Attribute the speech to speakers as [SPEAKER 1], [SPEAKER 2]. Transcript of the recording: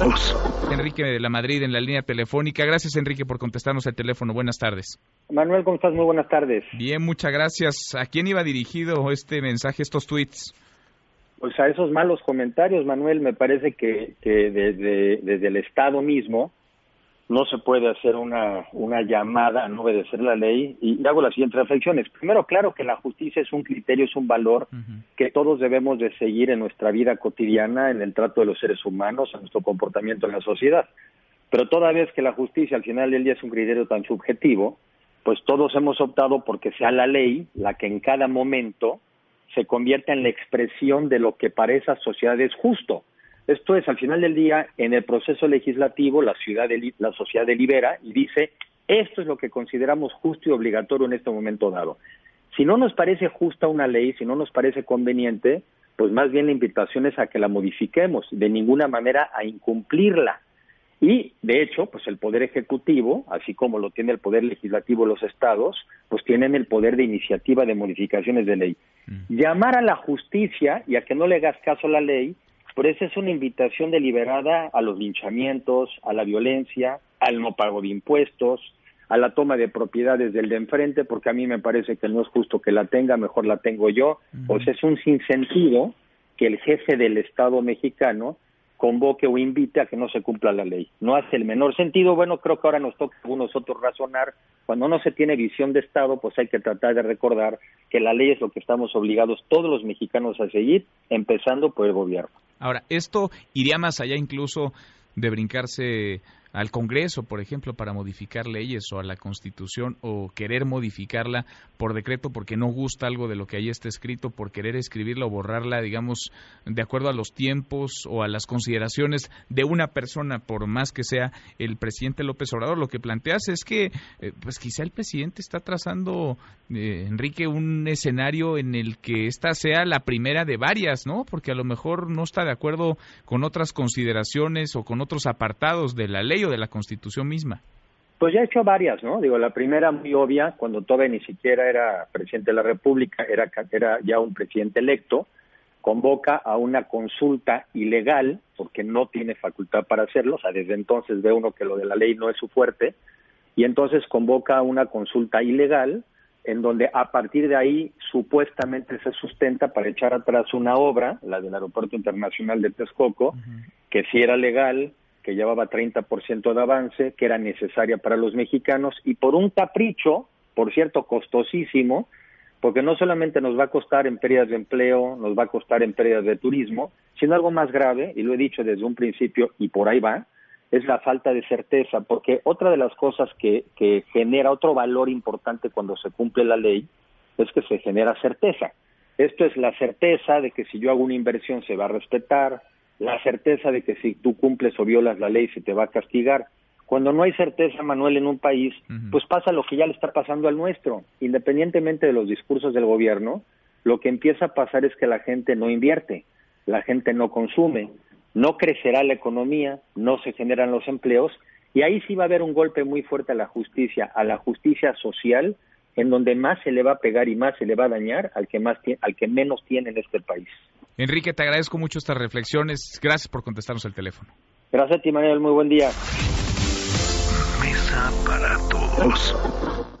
[SPEAKER 1] todos.
[SPEAKER 2] Enrique de la Madrid en la línea telefónica. Gracias, Enrique, por contestarnos el teléfono. Buenas tardes.
[SPEAKER 3] Manuel, ¿cómo estás? Muy buenas tardes.
[SPEAKER 2] Bien, muchas gracias. ¿A quién iba dirigido este mensaje, estos tweets?
[SPEAKER 3] Pues a esos malos comentarios, Manuel, me parece que, que desde, desde el Estado mismo no se puede hacer una, una llamada a no obedecer la ley y hago las siguientes reflexiones. Primero, claro que la justicia es un criterio, es un valor que todos debemos de seguir en nuestra vida cotidiana, en el trato de los seres humanos, en nuestro comportamiento en la sociedad. Pero toda vez que la justicia al final del día es un criterio tan subjetivo, pues todos hemos optado porque sea la ley la que en cada momento se convierta en la expresión de lo que para esa sociedad es justo. Esto es, al final del día, en el proceso legislativo, la, ciudad la sociedad delibera y dice, esto es lo que consideramos justo y obligatorio en este momento dado. Si no nos parece justa una ley, si no nos parece conveniente, pues más bien la invitación es a que la modifiquemos, de ninguna manera a incumplirla. Y, de hecho, pues el Poder Ejecutivo, así como lo tiene el Poder Legislativo los estados, pues tienen el poder de iniciativa de modificaciones de ley. Mm. Llamar a la justicia y a que no le hagas caso a la ley por eso es una invitación deliberada a los linchamientos, a la violencia, al no pago de impuestos, a la toma de propiedades del de enfrente, porque a mí me parece que no es justo que la tenga, mejor la tengo yo. O sea, es un sinsentido que el jefe del Estado mexicano convoque o invite a que no se cumpla la ley. No hace el menor sentido. Bueno, creo que ahora nos toca a nosotros razonar. Cuando no se tiene visión de Estado, pues hay que tratar de recordar que la ley es lo que estamos obligados todos los mexicanos a seguir, empezando por el gobierno.
[SPEAKER 2] Ahora, esto iría más allá incluso de brincarse al Congreso, por ejemplo, para modificar leyes o a la Constitución o querer modificarla por decreto porque no gusta algo de lo que ahí está escrito, por querer escribirla o borrarla, digamos, de acuerdo a los tiempos o a las consideraciones de una persona, por más que sea el presidente López Obrador. Lo que planteas es que, eh, pues quizá el presidente está trazando, eh, Enrique, un escenario en el que esta sea la primera de varias, ¿no? Porque a lo mejor no está de acuerdo con otras consideraciones o con otros apartados de la ley de la Constitución misma?
[SPEAKER 3] Pues ya ha hecho varias, ¿no? Digo, la primera muy obvia, cuando todavía ni siquiera era presidente de la República, era, era ya un presidente electo, convoca a una consulta ilegal, porque no tiene facultad para hacerlo, o sea, desde entonces ve uno que lo de la ley no es su fuerte, y entonces convoca a una consulta ilegal, en donde a partir de ahí supuestamente se sustenta para echar atrás una obra, la del Aeropuerto Internacional de Texcoco, que si era legal, que llevaba 30% de avance, que era necesaria para los mexicanos, y por un capricho, por cierto, costosísimo, porque no solamente nos va a costar en pérdidas de empleo, nos va a costar en pérdidas de turismo, sino algo más grave, y lo he dicho desde un principio, y por ahí va, es la falta de certeza, porque otra de las cosas que, que genera otro valor importante cuando se cumple la ley es que se genera certeza. Esto es la certeza de que si yo hago una inversión se va a respetar, la certeza de que si tú cumples o violas la ley se te va a castigar. Cuando no hay certeza, Manuel, en un país, pues pasa lo que ya le está pasando al nuestro. Independientemente de los discursos del gobierno, lo que empieza a pasar es que la gente no invierte, la gente no consume, no crecerá la economía, no se generan los empleos, y ahí sí va a haber un golpe muy fuerte a la justicia, a la justicia social, en donde más se le va a pegar y más se le va a dañar al que más al que menos tiene en este país.
[SPEAKER 2] Enrique, te agradezco mucho estas reflexiones. Gracias por contestarnos el teléfono.
[SPEAKER 3] Gracias a ti, Manuel. Muy buen día.
[SPEAKER 1] Mesa para todos.